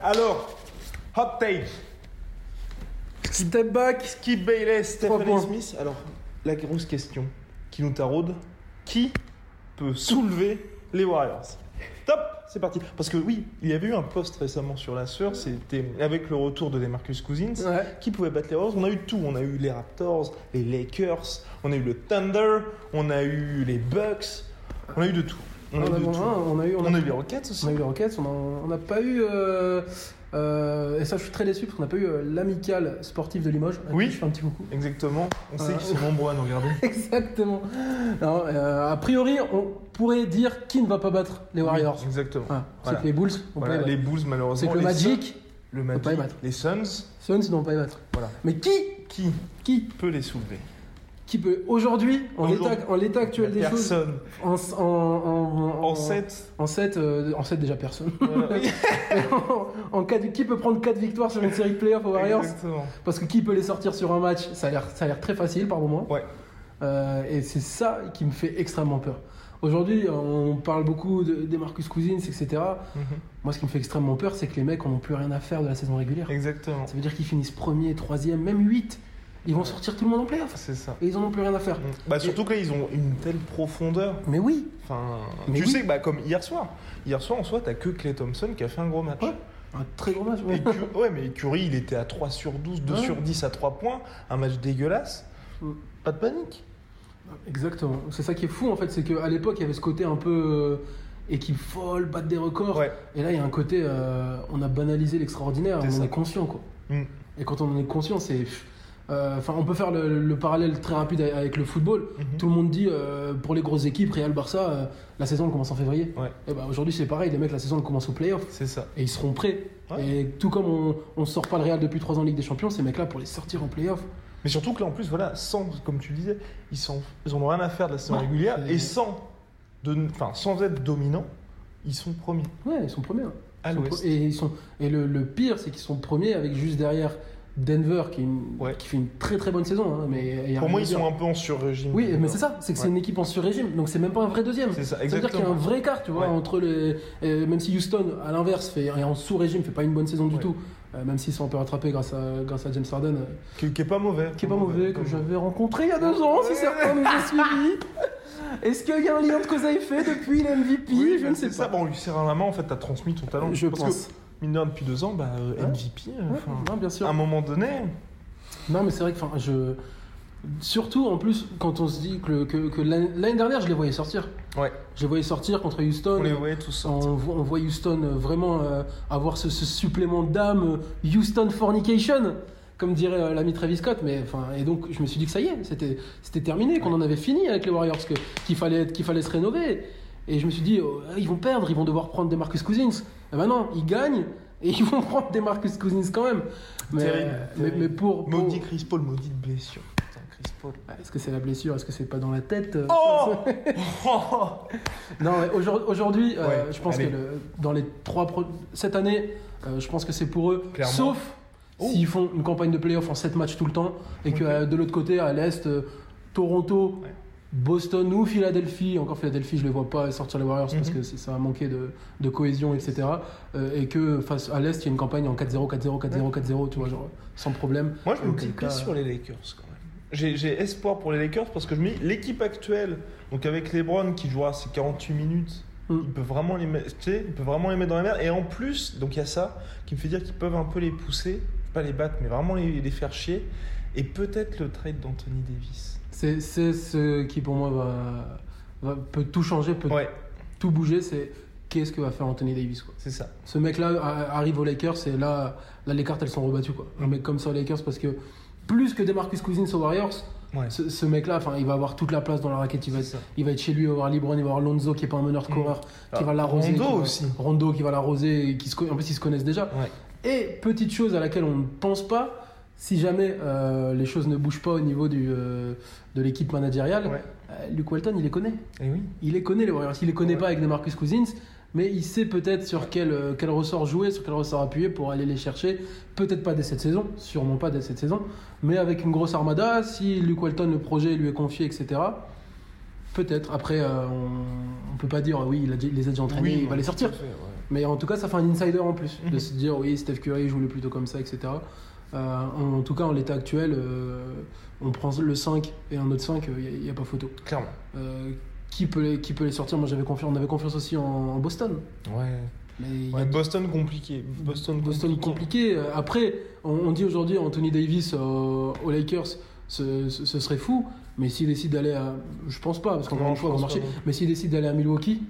Alors, hot take. Step back. Skip Trois Stephanie. Smith. Alors, la grosse question qui nous taraude qui peut soulever les Warriors? Top, c'est parti. Parce que oui, il y avait eu un post récemment sur la sœur, c'était avec le retour de Demarcus Cousins. Ouais. Qui pouvait battre les Warriors On a eu tout. On a eu les Raptors, les Lakers, on a eu le Thunder, on a eu les Bucks, on a eu de tout. On a, on a eu, On a eu les Rockets aussi. on a eu les Rockets, on n'a pas eu. euh, euh, et ça, je suis très déçu parce qu'on n'a pas eu euh, l'amicale sportive de Limoges. Oui. Je fais un petit coucou. Exactement. On sait qu'ils sont nombreux à nous regarder. Exactement. Non, euh, a priori, on pourrait dire qui ne va pas battre les Warriors. Oui, exactement. Voilà. C'est que les Bulls Voilà, pas les. Bulls, malheureusement. C'est que le Magic, le peut pas les Magic, battre. les Suns, Suns ne vont pas les battre. voilà. Mais qui Qui Qui peut les soulever? Qui peut Aujourd'hui, en l'état actuel des choses, en, en, en, En 7. En 7, en 7 déjà personne. Voilà. en, en quatre- qui peut prendre 4 victoires sur une série de playoffs aux Warriors Exactement. Parce que qui peut les sortir sur un match Ça a l'air, ça a l'air très facile par moment. Ouais. Euh, et c'est ça qui me fait extrêmement peur. Aujourd'hui, on parle beaucoup de, des Marcus Cousins, etc. Mhm. Moi, ce qui me fait extrêmement peur, c'est que les mecs n'ont plus rien à faire de la saison régulière. Exactement. Ça veut dire qu'ils finissent premier, troisième, même 8. Ils vont sortir tout le monde en playoff. C'est ça. Et ils en ont plus rien à faire. Bah, surtout que là, ils ont une telle profondeur. Mais oui, Enfin, Mais tu oui. sais, bah, comme hier soir. Hier soir, en soi, t'as que Clay Thompson qui a fait un gros match. Ouais. un très gros match. ouais. Et Cu- ouais, mais Curry, il était à 3 sur 12, 2 Ouais. sur 10 à 3 points. Un match dégueulasse. Mm. Pas de panique. Exactement. C'est ça qui est fou en fait, c'est qu'à l'époque il y avait ce côté un peu euh, équipe folle, battre des records. Ouais. Et là il y a un côté, euh, on a banalisé l'extraordinaire, on en est conscient quoi. Mm. Et quand on en est conscient, c'est. Euh, Enfin, on peut faire le, le parallèle très rapide avec le football. Mhm. Tout le monde dit euh, pour les grosses équipes, Real Barça, euh, la saison elle commence en février. Ouais. Et bah aujourd'hui c'est pareil, les mecs, la saison elle commence au playoff. C'est ça. Et ils seront prêts. Ouais. Et tout comme on, on sort pas le Real depuis 3 ans en Ligue des Champions, ces mecs-là pour les sortir en playoff. Mais surtout que là, en plus, voilà, sans, comme tu disais, ils, sont, ils en ont rien à faire de la saison Ouais, régulière et sans, de, sans être dominants, ils sont premiers Ouais, ils sont premiers. hein. à l'ouest. Et, ils sont, et le, le pire, c'est qu'ils sont premiers avec juste derrière Denver qui, Ouais. fait une très très bonne saison. hein, mais Pour moi, ils sont un peu en sur-régime. Oui, mais c'est ça, c'est que c'est Ouais. une équipe en sur-régime, donc c'est même pas un vrai deuxième. C'est ça, Ça veut dire qu'il y a un vrai écart, tu vois, Ouais. entre les. euh, même si Houston, à l'inverse, fait, est en sous-régime, fait pas une bonne saison du tout, euh, même s'ils sont un peu rattrapés grâce à, grâce à James Harden, euh, Qui, qui est pas mauvais. qui est pas mauvais, que j'avais rencontré il y a deux ans, si certains nous ont suivis. Est-ce qu'il y a un lien de cause à effet depuis l'MVP Oui, Je bah, ne sais pas. ça. Bon, on lui serre la main, en fait, t'as transmis ton talent. Je pense. que, mine depuis deux ans, bah, euh. MVP, euh, Ouais, non, bien sûr. à un moment donné, Non, mais c'est vrai que je. Surtout en plus, quand on se dit que, que, que l'année dernière, je les voyais sortir. ouais, Je les voyais sortir contre Houston. on les voyait tous On, sortir. vo- on voit Houston euh, vraiment euh, avoir ce, ce supplément d'âme, euh, Houston Fornication, comme dirait euh, l'ami Travis Scott. Mais, enfin, et donc, je me suis dit que ça y est, c'était c'était terminé, qu'on en avait fini avec les Warriors, qu'il fallait, qu'il fallait se rénover. Et je me suis dit, oh, ils vont perdre, ils vont devoir prendre des Marcus Cousins. Et ben non, ils gagnent et ils vont prendre des Marcus Cousins quand même. Mais, Terrible, mais, terrible. mais pour. pour- Maudit Chris Paul, maudite blessure. Putain, Chris Paul. Est-ce que c'est la blessure? Est-ce que c'est pas dans la tête? Oh Non, aujourd'hui, euh, je pense allez. que le- dans les trois pro- cette année, euh, je pense que c'est pour eux. Clairement. Sauf Oh. s'ils font une campagne de playoff en 7 matchs tout le temps et que euh, de l'autre côté, à l'est, euh, Toronto, Ouais. Boston ou Philadelphie, encore Philadelphie, je les vois pas sortir les Warriors parce Mhm. que ça va manquer de, de cohésion, etc. Euh, et que face à l'est, il y a une campagne en 4-0, 4-0, 4-0, 4-0, tu vois, genre sans problème. Moi, je me dis plus cas- sur les Lakers quand même. J'ai espoir pour les Lakers parce que je me dis, l'équipe actuelle, donc avec LeBron qui jouera ses 48 minutes, Mm. il peut vraiment les mettre, tu sais, il peut vraiment les mettre dans la mer. Et en plus, donc il y a ça qui me fait dire qu'ils peuvent un peu les pousser, pas les battre, mais vraiment les, les faire chier. Et peut-être le trade d'Anthony Davis. C'est ce qui pour moi va, va- peut tout changer, peut Ouais, tout bouger. C'est qu'est-ce que va faire Anthony Davis quoi. C'est ça. Ce mec-là arrive aux Lakers et là, là les cartes elles sont rebattues quoi. Un mec comme ça aux Lakers parce que plus que Demarcus Cousins aux Warriors, Ouais. ce, ce mec-là, enfin, il va avoir toute la place dans la raquette. Il va, être, il va être chez lui, il va avoir LeBron, il va avoir Lonzo qui est pas un meneur scoreur, qui Ah, va l'arroser. Rondo va- aussi. Rondo qui va l'arroser, qui se, en plus ils se connaissent déjà. Ouais. Et petite chose à laquelle on ne pense pas, si jamais euh, les choses ne bougent pas au niveau du, euh, de l'équipe managériale, Ouais. euh, Luke Walton il les connaît. Et oui. Il les connaît les Warriors. Il les connaît Ouais. pas avec Demarcus Cousins, mais il sait peut-être sur quel, euh, quel ressort jouer, sur quel ressort appuyer pour aller les chercher. Peut-être pas dès cette saison, sûrement pas dès cette saison, mais avec une grosse armada, si Luke Walton, le projet lui est confié, etc. Peut-être. Après, on, on peut pas dire oui, il, a, déjà- il les a déjà entraînés, il va les sortir. fait, ouais. Mais en tout cas, ça fait un insider en plus de se dire oui, Steph Curry joue le plutôt comme ça, etc. Euh, en, en tout cas, en l'état actuel, euh, on prend le 5 et un autre 5, il n'y a, pas photo. Clairement. Euh, qui, peut les, qui peut les sortir? Moi, j'avais confiance, on avait confiance aussi en, en Boston. Ouais. Mais a Ouais, Boston compliqué. Boston, Boston compliqué. Euh, Après, on, on dit aujourd'hui Anthony Davis euh, aux Lakers, ce, ce- ce serait fou. Mais s'il décide d'aller à. Je pense pas, parce qu'encore une fois, on non Mais s'il décide d'aller à Milwaukee,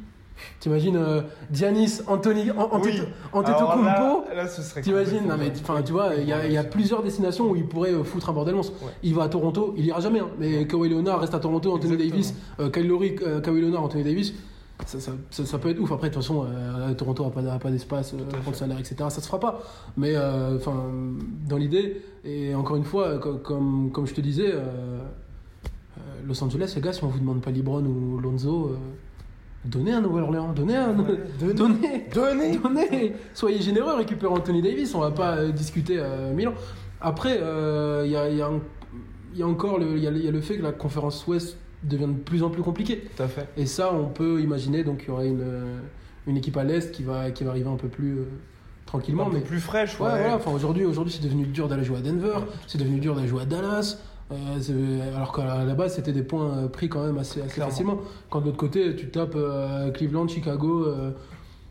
t'imagines euh, Giannis, Anthony, An- Ante- Oui. Antetokounmpo Alors là, ce serait T'imagines Non mais enfin tu vois, il y, a- il y a plusieurs destinations où il pourrait euh, foutre un bordel monstre. Ouais. Il va à Toronto, il ira jamais. hein. Mais Kawhi Leonard reste à Toronto, Anthony Exactement. Davis, euh, Kyle Lowry, euh, Kawhi Leonard, Anthony Davis. Ça, ça, ça- ça peut être ouf. Après, de toute façon, euh, Toronto n'a pas, pas d'espace, euh, pour le salaire, etc. Ça se fera pas. Mais euh, enfin, dans l'idée, et encore une fois, co- comme, comme je te disais, Los Angeles, les gars, si on vous demande pas LeBron ou Lonzo, donnez un Nouvelle-Orléans, donnez un. Ouais, donnez. donnez. Donnez Donnez, soyez généreux, récupérez Anthony Davis, on va pas euh, discuter euh, Milan. Après, euh, il y, a, il y a un- il y a encore le, il y a, le- il y a le fait que la conférence Ouest devient de plus en plus compliquée. Tout à fait. Et ça, on peut imaginer donc qu'il y aurait une, une équipe à l'Est qui va, qui va arriver un peu plus euh, tranquillement. un peu mais plus fraîche, Ouais, ouais. voilà. Enfin, aujourd'hui, aujourd'hui, c'est devenu dur d'aller jouer à Denver, c'est devenu dur d'aller jouer à Dallas. Euh, alors qu'à la base, c'était des points euh, pris quand même assez, facilement. Quand de l'autre côté, tu tapes euh, Cleveland, Chicago, euh,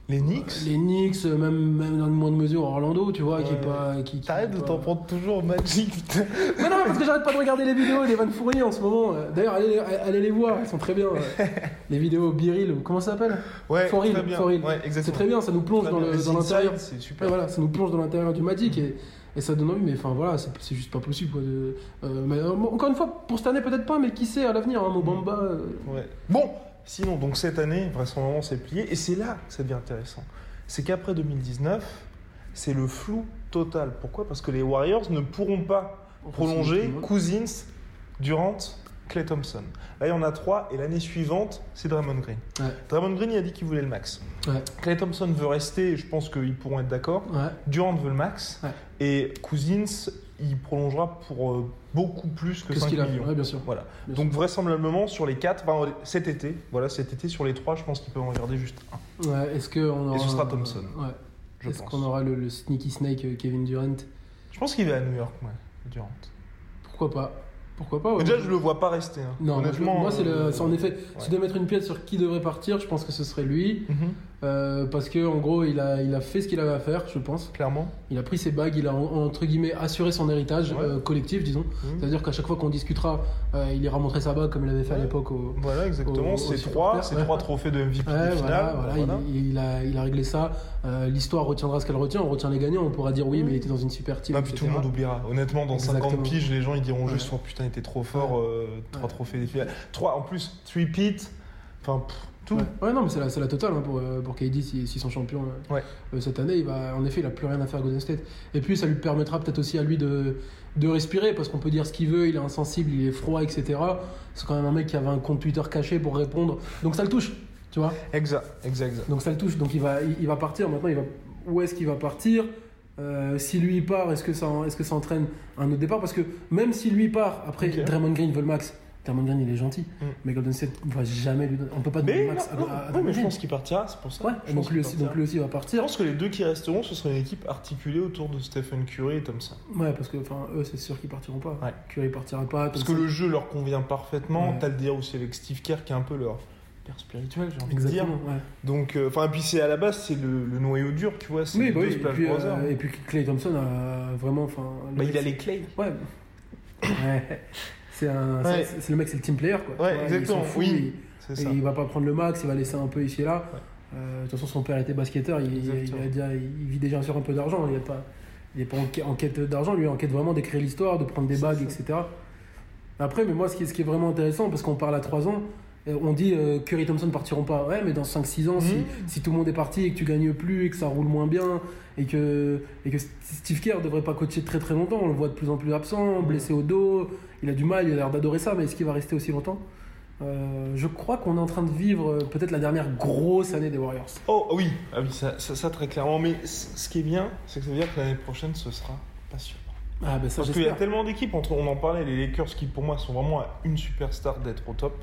Les Knicks. les Knicks, même, même dans une moindre mesure Orlando, tu vois, qui est pas. Qui, qui- T'arrêtes de t'en prendre toujours Magic. Mais non, parce que j'arrête pas de regarder les vidéos d'Evan Fournier en ce moment. D'ailleurs, allez, allez les voir, elles sont très bien. les vidéos Biril, comment ça s'appelle Ouais, For Real. Ouais, C'est très bien, ça nous plonge Très dans l'intérieur. C'est super. Ouais, voilà, ça nous plonge dans l'intérieur du Magic et, et ça donne envie, mais enfin voilà, c'est juste pas possible. Quoi, de- euh, mais, euh, encore une fois, pour cette année peut-être pas, mais qui sait à l'avenir, hein, Mobamba. euh, Ouais. Bon, sinon, donc cette année, vraisemblablement, c'est plié. Et c'est là que ça devient intéressant. C'est qu'après 2019, c'est le flou total. Pourquoi? Parce que les Warriors ne pourront pas prolonger Cousins, Durant, Clay Thompson. Là, il y en a trois. Et l'année suivante, c'est Draymond Green. Ouais. Draymond Green, il a dit qu'il voulait le max. Ouais, Clay Thompson veut rester. et Je pense qu'ils pourront être d'accord. ouais. Durant veut le max. Et Cousins, il prolongera pour euh, beaucoup plus que Qu'est-ce 5 qu'il a millions. Ouais, bien sûr. Voilà. Bien Donc vraisemblablement sur les 4, enfin, cet été, voilà, cet été sur les 3, je pense qu'ils peuvent en garder juste un. Ouais, est-ce que on aura, ce sera Thompson, Ouais. Est-ce qu'on aura le, le sneaky snake euh, Kevin Durant? Je pense qu'il va à New York, ouais, Durant. Pourquoi pas? Pourquoi pas ouais. Déjà, je le vois pas rester. hein. Non, honnêtement. moi, c'est le, euh, c'est en effet, si ouais. je dois mettre une pièce sur qui devrait partir, je pense que ce serait lui. Mhm, Euh, parce que en gros, il a, il a fait ce qu'il avait à faire, je pense. Clairement. Il a pris ses bagues, il a en- entre guillemets assuré son héritage Ouais. euh, collectif, disons. Mhm. C'est-à-dire qu'à chaque fois qu'on discutera, euh, il ira montrer sa bague comme il avait fait à l'époque au. Voilà, exactement. C'est supporter, 3, c'est ouais. trois trophées de MVP finale. voilà, voilà, voilà. Il, il a, il a réglé ça. L'histoire retiendra ce qu'elle retient. On retient les gagnants. On pourra dire oui, mais il était dans une super team. Non, puis tout le monde oubliera. Honnêtement, dans 50 Exactement. piges, les gens ils diront juste oh putain, il était trop fort, trois trophées des finales. 3 en plus, 3 pit. Enfin, pff, tout. Ouais. Ouais, non, mais c'est la, totale hein, pour, euh, pour KD s'ils si sont champions euh, Ouais. euh, cette année. Il va, en effet, il a plus rien à faire à Golden State. Et puis, ça lui permettra peut-être aussi à lui de, de respirer parce qu'on peut dire ce qu'il veut. Il est insensible, il est froid, etc. C'est quand même un mec qui avait un compte Twitter caché pour répondre. Donc, ça le touche, tu vois. Exact, exact, exact. Donc, ça le touche. Donc, il va, il, il va partir. Maintenant, il va, où est-ce qu'il va partir? Euh, si lui part, est-ce que, ça, est-ce que ça entraîne un autre départ? Parce que même si lui part, après. Draymond Green veut le max. Il est gentil, Mm. mais Golden State ne va jamais lui donner. On peut pas donner Mais, max à, non, à- à Draymond mais je pense qu'il partira, c'est pour ça. Ouais, Je donc lui, aussi, donc lui aussi va Je partir. pense que les deux qui resteront, ce sera une équipe articulée autour de Stephen Curry et Thompson. Ouais, parce que enfin, eux, c'est sûr qu'ils partiront pas. Ouais. Curry partira pas. Parce que le jeu leur convient parfaitement. Ouais. T'as le dire aussi avec Steve Kerr qui est un peu leur père spirituel, j'ai envie de dire. Exactement, ouais. Donc, euh, enfin, et puis c'est à la base, c'est le, le noyau dur, tu vois. C'est Oui, bah oui, et puis, euh, et puis Clay Thompson a vraiment. enfin, Bah, il a les. Ouais. Ouais. C'est Ouais. le mec, c'est le team player quoi. Ouais, il exactement, s'en fout, oui. il- Et il va pas prendre le max, il va laisser un peu ici et là. Euh, de toute façon, son père était basketteur, il, il, Exactement. a déjà- il vit déjà sur un peu d'argent. Il n'est pas, il est pas en, quête- en quête d'argent, lui, il est en quête vraiment d'écrire l'histoire, de prendre des bagues, etc. Après, mais moi, ce qui, ce qui est vraiment intéressant, parce qu'on parle à 3 ans, on dit euh, Curry et Thompson ne partiront pas. Ouais, mais dans 5-6 ans, si, Mhm. si tout le monde est parti et que tu gagnes plus et que ça roule moins bien et que, et que Steve Kerr devrait pas coacher très très longtemps, on le voit de plus en plus absent, blessé au dos, il a du mal, il a l'air d'adorer ça, mais est-ce qu'il va rester aussi longtemps? Euh, Je crois qu'on est en train de vivre euh, peut-être la dernière grosse année des Warriors. Oh oui, ah oui ça, ça, ça, très clairement. Mais ce qui est bien, c'est que ça veut dire que l'année prochaine, ce sera passionnant. Ah, ben ça, Parce qu'il y a tellement d'équipes, entre, on en parlait, les Lakers qui pour moi sont vraiment à une superstar d'être au top.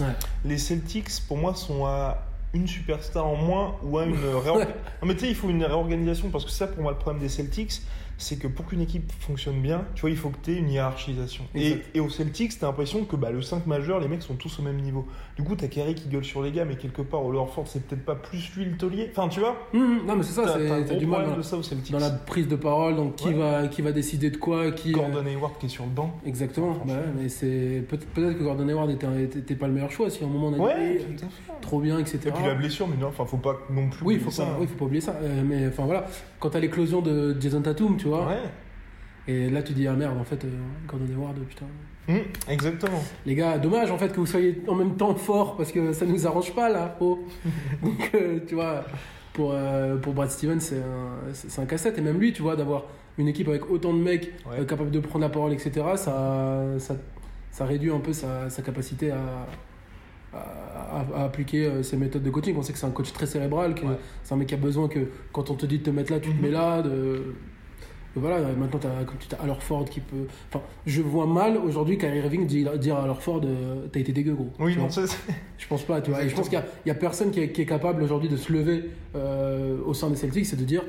Ouais. Les Celtics pour moi sont à une superstar en moins ou à une réorganisation. Mais tu sais, il faut une réorganisation parce que ça pour moi le problème des Celtics, c'est que pour qu'une équipe fonctionne bien, tu vois, il faut que tu aies une hiérarchisation. Et, aux Celtics, t'as l'impression que bah, le 5 majeur, les mecs sont tous au même niveau. Du coup, t'as Kerry qui gueule sur les gars, mais quelque part, au Ford, c'est peut-être pas plus lui le taulier. Enfin, tu vois, Hum, hum, non, mais c'est ça, c'est- du mal dans, de ça aux Celtics. dans la prise de parole, donc qui, Ouais. va, qui va décider de quoi, qui. euh, Gordon Hayward qui est sur le banc. Exactement, bah mais c'est peut- peut-être que Gordon Hayward était, un- était, était pas le meilleur choix si à un moment on a Ouais, fait. trop bien, etc. Et puis la blessure, mais non, enfin, faut pas non plus. Oui, faut ça. pas, oui, faut pas oublier ça. Euh, mais enfin voilà, quand t'as l'éclosion de Jason Tatum, tu vois, Ouais, et là tu dis ah merde, en fait, euh, Gordon Hayward, putain. Hum, exactement. Les gars, dommage en fait que vous soyez en même temps forts parce que ça nous arrange pas là. Oh. Donc euh, tu vois, pour, euh, pour Brad Stevens, c'est un, c'est un cassette. Et même lui, tu vois, d'avoir une équipe avec autant de mecs Ouais. euh, capables de prendre la parole, etc., ça, ça, ça réduit un peu sa, sa capacité à, à, à- à appliquer ses méthodes de coaching. On sait que c'est un coach très cérébral, que Ouais. c'est un mec qui a besoin que quand on te dit de te mettre là, tu te Mhm. mets là. De, voilà, maintenant, t'as, comme tu as alors Ford qui peut. Enfin, je vois mal aujourd'hui Kyrie Irving dire, à alors Ford euh, T'as été dégueu, gros. Oui, non, ça, c'est- Je pense pas, tu vois. Et je pense qu'il y y a personne qui est, qui est capable aujourd'hui de se lever euh, au sein des Celtics et de dire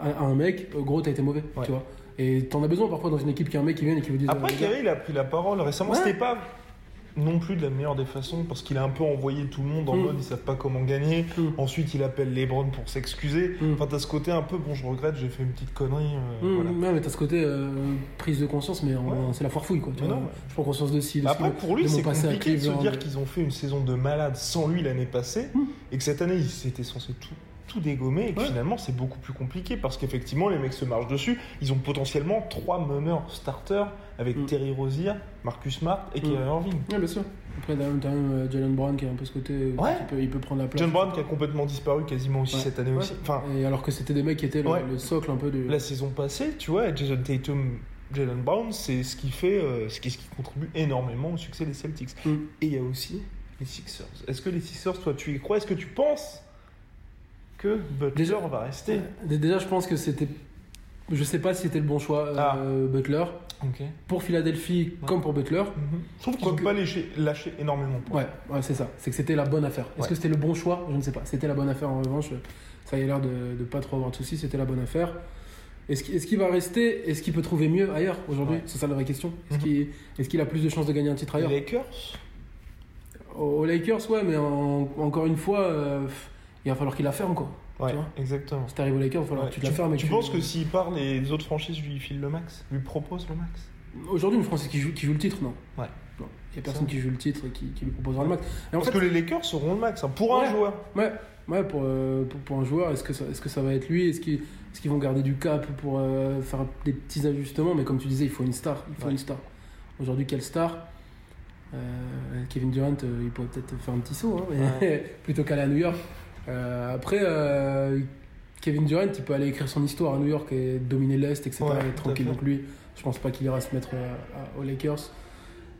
à, à un mec euh, Gros, t'as été mauvais, Ouais. tu vois. Et t'en as besoin parfois dans une équipe qui a un mec qui vient et qui vous dit Après, euh, Kerry, il a pris la parole récemment. Ouais. C'était pas non plus de la meilleure des façons parce qu'il a un peu envoyé tout le monde en Mm. mode ils savent pas comment gagner. Mm. Ensuite, il appelle LeBron pour s'excuser. Mm. Enfin, t'as ce côté un peu bon, je regrette, j'ai fait une petite connerie. euh, Hum, voilà. ouais, mais t'as ce côté euh, prise de conscience, mais Ouais. c'est la foire fouille, quoi. tu vois. non, ouais. Je prends conscience de ci, de Après, ci, pour lui, c'est compliqué de se dire qu'ils ont fait une saison de malade sans lui l'année passée Mm. et que cette année, ils étaient censés tout, tout dégommer et que Ouais. finalement, c'est beaucoup plus compliqué parce qu'effectivement, les mecs se marchent dessus. Ils ont potentiellement trois meneurs starters avec Mm. Terry Rozier, Marcus Smart et Mm. Kyrie Irving. Ouais, bien sûr. Après, même, euh, Jalen Brown qui a un peu ce côté. euh, Ouais. peut, il peut prendre la place. John Brown qui a complètement disparu quasiment aussi Ouais. cette année aussi. Enfin, Et alors que c'était des mecs qui étaient le socle un peu de. la saison passée, tu vois, Jason Tatum, Jalen Brown, c'est ce qui fait, euh, ce qui, ce qui contribue énormément au succès des Celtics. Mm. Et il y a aussi les Sixers. Est-ce que les Sixers, toi, tu y crois? Est-ce que tu penses que Butler Déjà- va rester Dé- Déjà, je pense que c'était. Je sais pas si c'était le bon choix, Ah. euh, Butler. Ok. Pour Philadelphie, Ouais. comme pour Butler. Je trouve qu'ils Quoique- n'ont pas lâché énormément. Ouais, ouais c'est ça. C'est que c'était la bonne affaire. Est-ce Ouais. que c'était le bon choix? Je ne sais pas. C'était la bonne affaire en revanche. Ça y a l'air de ne pas trop avoir de soucis. C'était la bonne affaire. Est-ce qu'il est-ce qu'il va rester? Est-ce qu'il peut trouver mieux ailleurs aujourd'hui? C'est ça la vraie question. Est-ce Mhm. qu'il est-ce qu'il a plus de chances de gagner un titre Les ailleurs Lakers? Aux aux Lakers, ouais, mais en- encore une fois, euh, il va falloir qu'il la ferme quoi. Ouais, Tu vois exactement. Si t'arrives aux Lakers, il va falloir Ouais. que tu la fermes. et tu penses que s'il part, les autres franchises lui filent le max Lui proposent le max? Aujourd'hui, une française qui joue, qui joue le titre, non. Ouais. Non. Il n'y a personne qui joue le titre et qui, qui lui proposera le max. Et en Parce fait, que les Lakers seront le max, hein, pour un joueur. Ouais, ouais pour, euh, pour, pour un joueur, est-ce que, ça, est-ce que ça va être lui? Est-ce qu'ils qu'ils vont garder du cap pour euh, faire des petits ajustements? Mais comme tu disais, il faut une star. Il faut Ouais. une star. Aujourd'hui, quelle star? Euh, Kevin Durant, il pourrait peut-être faire un petit saut, hein, mais plutôt qu'aller à New York. Euh, après, euh, Kevin Durant, il peut aller écrire son histoire à New York et dominer l'Est, etc. Ouais, et tranquille. Donc lui, je pense pas qu'il ira se mettre euh, à- aux Lakers.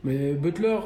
Mais Butler,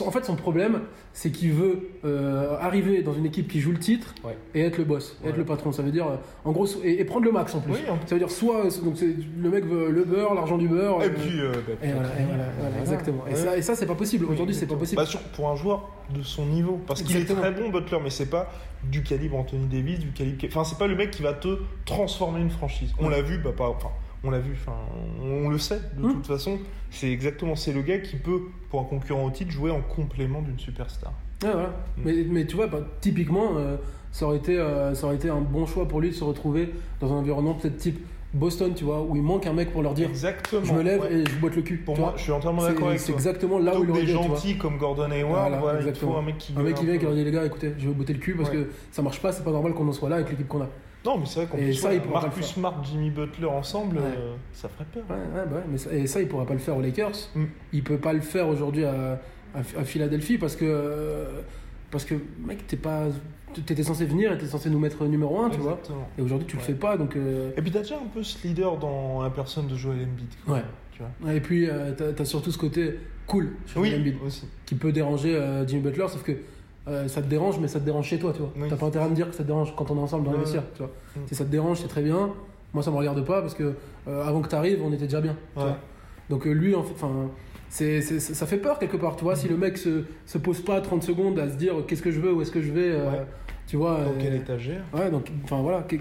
en fait, son problème, c'est qu'il veut euh, arriver dans une équipe qui joue le titre Ouais. et être le boss, être le patron. Ça veut dire, euh, en gros, et, et prendre le max en plus. Oui, Ça veut dire soit, euh, donc le mec veut le beurre, l'argent du beurre. Et euh, puis, euh, bah, et voilà, et voilà, voilà, exactement. Et ça, et ça c'est pas possible. Aujourd'hui, c'est pas possible. Bah, sur- pour un joueur de son niveau. Parce qu'il est très bon, Butler, mais c'est pas du calibre Anthony Davis, du calibre. Enfin, c'est pas le mec qui va te transformer une franchise. On l'a vu, bah, pas. Enfin, on l'a vu, enfin, on le sait de Hmm. toute façon. C'est exactement, c'est le gars qui peut, pour un concurrent au titre, jouer en complément d'une superstar. Ouais, voilà. Mm. mais, mais tu vois, bah, typiquement, euh, ça, aurait été, euh, ça aurait été un bon choix pour lui de se retrouver dans un environnement peut-être type Boston, tu vois, où il manque un mec pour leur dire Exactement. je me lève ouais. et je boite le cul. Pour moi, vois. je suis entièrement C'est- d'accord avec C'est exactement là où il aurait des gentils comme Gordon Hayward, Voilà, voilà, il faut un mec qui Un mec qui vient et qui leur dit les gars, écoutez, je vais botter le cul parce Ouais. que ça marche pas, c'est pas normal qu'on en soit là avec l'équipe qu'on a. Non, mais c'est vrai qu'en Et plus, ça, il Marcus. Smart, Jimmy Butler ensemble, Ouais. euh, ça ferait peur. Ouais, ouais, bah ouais, mais ça, et ça, il pourra pas le faire aux Lakers. Mm. Il peut pas le faire aujourd'hui à, à, à Philadelphie parce que, euh, parce que mec, t'es pas, t'étais censé venir et t'es censé nous mettre numéro 1, tu vois. Et aujourd'hui, tu le fais pas, donc. euh, Et puis t'as déjà un peu ce leader dans la personne de Joel Embiid. quoi, Ouais. Tu vois. Et puis, euh, t'as as surtout ce côté cool chez Oui, Embiid, aussi. qui peut déranger Jimmy Butler, sauf que euh, ça te dérange, mais ça te dérange chez toi, tu vois. Oui. T'as pas intérêt à me dire que ça te dérange quand on est ensemble dans les Ouais. vestiaires, tu vois. Mm. Si ça te dérange, c'est très bien. Moi, ça me regarde pas parce que euh, avant que t'arrives, on était déjà bien. tu Ouais. vois. Donc euh, lui, en fait, enfin, c'est, c'est- ça fait peur quelque part, tu vois. Si le mec se, se pose pas 30 secondes à se dire qu'est-ce que je veux, où est-ce que je vais, euh, Ouais. tu vois. Dans euh, quelle étagère Ouais, donc, enfin voilà, que-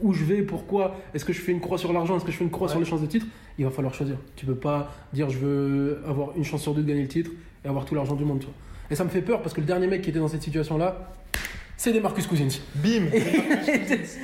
où je vais, pourquoi, est-ce que je fais une croix sur l'argent, est-ce que je fais une croix sur les chances de titre Il va falloir choisir. Tu peux pas dire je veux avoir une chance sur deux de gagner le titre et avoir tout l'argent du monde, tu vois. Et ça me fait peur parce que le dernier mec qui était dans cette situation-là, c'est des Marcus Cousins. Bim Et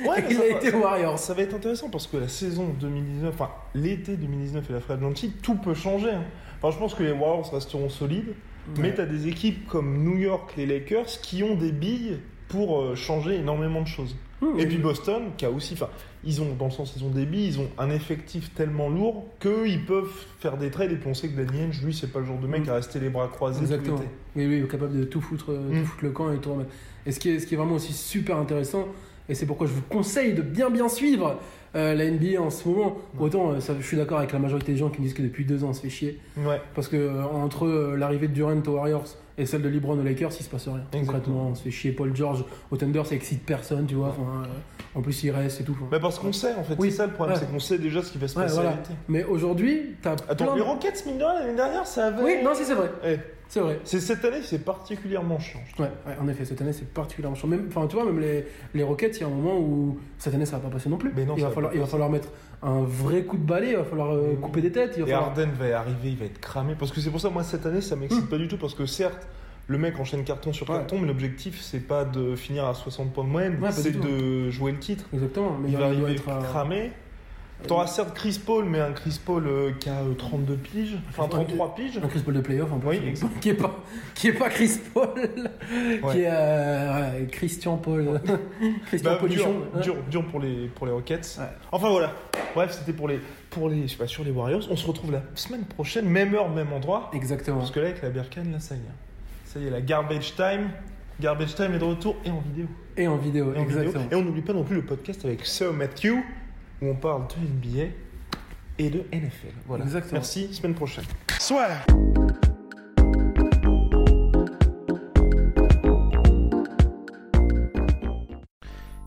Ouais, il a été Warriors. Ça va être intéressant parce que la saison 2019, enfin l'été 2019 et la free agency, tout peut changer. hein. Enfin, je pense que les Warriors resteront solides, mais tu as des équipes comme New York, les Lakers, qui ont des billes pour euh, changer énormément de choses. Mmh. Et puis Boston, qui a aussi, enfin, ils ont, dans le sens, ils ont des billes, ils ont un effectif tellement lourd qu'ils peuvent faire des trades. Et puis on sait que Danny Ainge, lui, c'est pas le genre de mec Mm. à rester les bras croisés Exactement. tout. Oui, oui, il est capable de tout foutre, euh, Mm. tout foutre le camp et tout remettre. Et ce qui est, ce qui est vraiment aussi super intéressant, et c'est pourquoi je vous conseille de bien bien suivre euh, la NBA en ce moment. Autant, euh, ça, je suis d'accord avec la majorité des gens qui me disent que depuis deux ans on se fait chier. Ouais. Parce que euh, entre l'arrivée de Durant aux Warriors et celle de LeBron aux Lakers, il se passe rien. Exactement. Concrètement, on se fait chier. Paul George au Thunder, ça excite personne, tu vois. Enfin, en plus, il reste et tout. Enfin, Bah parce qu'on sait, en fait, Oui. c'est ça le problème, Ouais. c'est qu'on sait déjà ce qui va se Ouais, passer voilà. à l'été. Mais aujourd'hui, t'as Attends, plein les Rockets, mine de l'année dernière, ça avait. Oui, non, si, c'est vrai. Eh, C'est vrai. c'est cette année, c'est particulièrement chiant. Ouais, ouais, en effet, cette année c'est particulièrement. Même, enfin, tu vois, même les, les Rockets, il y a un moment où cette année ça va pas passer non plus. Mais non, il, va falloir, il va falloir mettre un vrai coup de balai, il va falloir euh, Mm. couper des têtes. Il va Et falloir... Harden va arriver, il va être cramé. Parce que c'est pour ça, moi, cette année, ça m'excite pas du tout. Parce que certes, le mec enchaîne carton sur Ouais. carton, mais l'objectif, c'est pas de finir à 60 points de moyenne, Ouais, c'est de jouer le titre. Exactement, mais Il va arriver être, euh, cramé. T'auras certes Chris Paul, mais un Chris Paul euh, qui a euh, 32 piges, enfin 33 piges. un Chris Paul de playoff en plus. Oui, qui, est pas, qui est pas Chris Paul, Ouais. qui est euh, Christian Paul. Christian Bah, dur, Polichon. dur, dur pour les, pour les Rockets. Ouais. Enfin voilà. Bref, c'était pour les, pour les, je sais pas, sur les Warriors. On se retrouve la semaine prochaine, même heure, même endroit. Exactement. Parce que là, avec la Berkane, là, ça y est. Ça y est, la garbage time. Garbage time est de retour et en vidéo. Et en vidéo, Et, en vidéo. exactement. et on n'oublie pas non plus le podcast avec Sir Matthew, où on parle de NBA et de NFL. Voilà. Exactement. Merci, semaine prochaine. Soit.